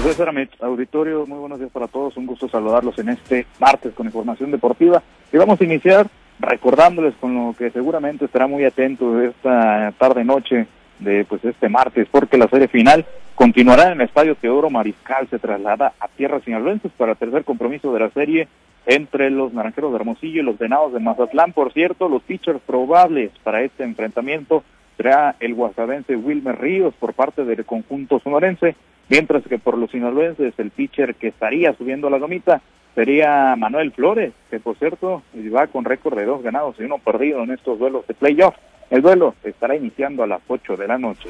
Pablo César, auditorio, muy buenos días para todos, un gusto saludarlos en este martes con información deportiva. Y vamos a iniciar recordándoles con lo que seguramente estará muy atento esta tarde-noche de pues este martes, porque la serie final continuará en el Estadio Teodoro Mariscal, se traslada a tierras sinaloenses para el tercer compromiso de la serie entre los Naranjeros de Hermosillo y los Venados de Mazatlán. Por cierto, los pitchers probables para este enfrentamiento será el guasadense Wilmer Ríos por parte del conjunto sonorense, mientras que por los sinaloenses el pitcher que estaría subiendo la gomita sería Manuel Flores, que por cierto va con récord de dos ganados y uno perdido en estos duelos de playoff. El duelo estará iniciando a las 8 de la noche.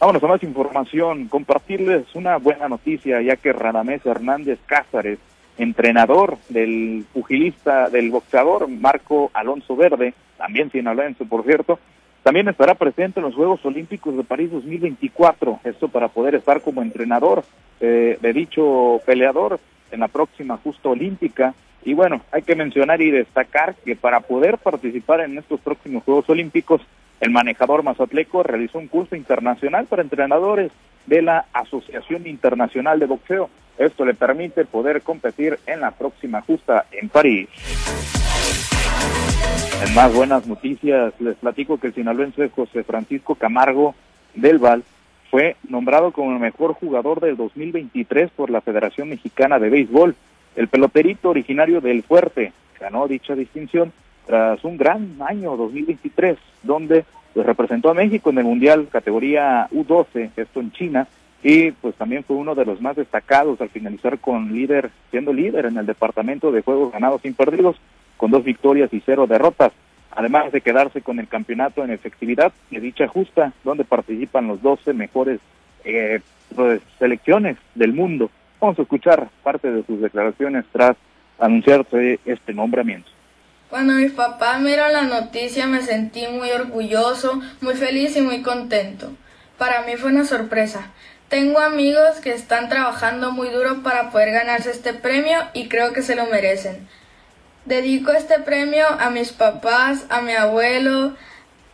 Vámonos a más información, compartirles una buena noticia, ya que Radamés Hernández Cázares, entrenador del pugilista, del boxeador Marco Alonso Verde, también sinaloense por cierto, también estará presente en los Juegos Olímpicos de París 2024, esto para poder estar como entrenador eh, de dicho peleador en la próxima justa olímpica. Y bueno, hay que mencionar y destacar que para poder participar en estos próximos Juegos Olímpicos, el manejador mazatleco realizó un curso internacional para entrenadores de la Asociación Internacional de Boxeo. Esto le permite poder competir en la próxima justa en París. Más buenas noticias, les platico que el sinaloense José Francisco Camargo del Val fue nombrado como el mejor jugador del 2023 por la Federación Mexicana de Béisbol. El peloterito originario del Fuerte ganó dicha distinción tras un gran año 2023, donde pues, representó a México en el Mundial categoría U12, esto en China, y pues también fue uno de los más destacados al finalizar con líder, siendo líder en el departamento de juegos ganados sin perdidos, con dos victorias y cero derrotas, además de quedarse con el campeonato en efectividad de dicha justa, donde participan los 12 mejores eh, pues, selecciones del mundo. Vamos a escuchar parte de sus declaraciones tras anunciarse este nombramiento. Cuando mis papás me la noticia me sentí muy orgulloso, muy feliz y muy contento. Para mí fue una sorpresa. Tengo amigos que están trabajando muy duro para poder ganarse este premio y creo que se lo merecen. Dedico este premio a mis papás, a mi abuelo,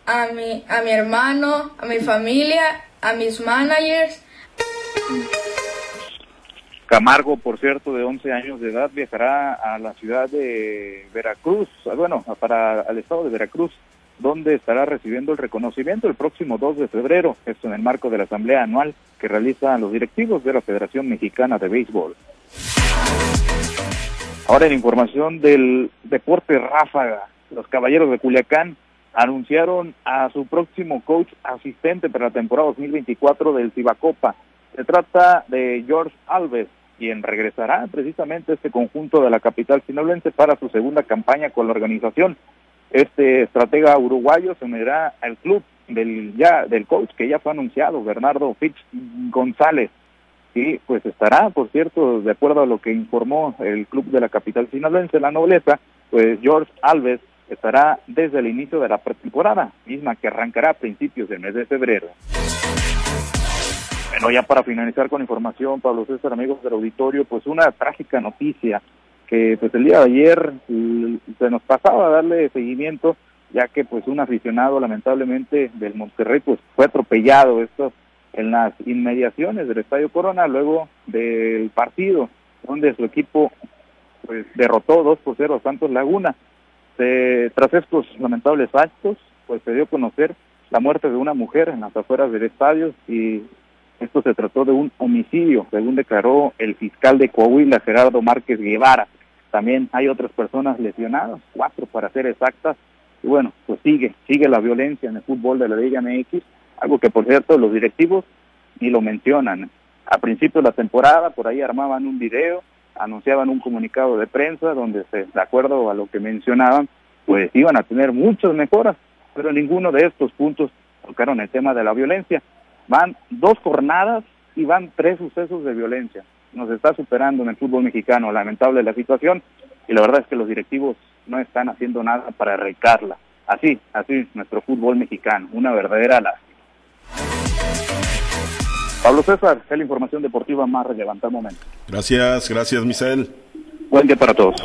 a mi, a mi hermano, a mi familia, a mis managers. Camargo, por cierto, de 11 años de edad, viajará a la ciudad de Veracruz, bueno, para el estado de Veracruz, donde estará recibiendo el reconocimiento el próximo 2 de febrero, esto en el marco de la asamblea anual que realizan los directivos de la Federación Mexicana de Béisbol. Ahora en información del deporte ráfaga, los Caballeros de Culiacán anunciaron a su próximo coach asistente para la temporada 2024 del Cibacopa. Se trata de George Alves, quien regresará precisamente a este conjunto de la capital sinaloense para su segunda campaña con la organización. Este estratega uruguayo se unirá al club del ya del coach que ya fue anunciado, Bernardo Fitch González. Y pues estará, por cierto, de acuerdo a lo que informó el club de la capital sinaloense, la nobleza, pues George Alves estará desde el inicio de la pretemporada, misma que arrancará a principios del mes de febrero. Bueno, ya para finalizar con información, Pablo César, amigos del auditorio, pues una trágica noticia que pues el día de ayer se nos pasaba a darle seguimiento, ya que pues un aficionado lamentablemente del Monterrey pues fue atropellado, esto en las inmediaciones del Estadio Corona luego del partido donde su equipo pues derrotó 2 por 0 a Santos Laguna. tras estos lamentables actos, pues se dio a conocer la muerte de una mujer en las afueras del estadio y esto se trató de un homicidio, según declaró el fiscal de Coahuila, Gerardo Márquez Guevara. También hay otras personas lesionadas, cuatro para ser exactas. Y bueno, pues sigue, sigue la violencia en el fútbol de la Liga MX algo que por cierto los directivos ni lo mencionan. A principio de la temporada por ahí armaban un video, anunciaban un comunicado de prensa donde se, de acuerdo a lo que mencionaban, pues iban a tener muchas mejoras, pero ninguno de estos puntos tocaron el tema de la violencia. Van dos jornadas y van tres sucesos de violencia. Nos está superando en el fútbol mexicano, lamentable la situación, y la verdad es que los directivos no están haciendo nada para erradicarla. Así, así nuestro fútbol mexicano, una verdadera lástima. Pablo César, es la información deportiva más relevante al momento. Gracias, gracias, Misael. Buen día para todos.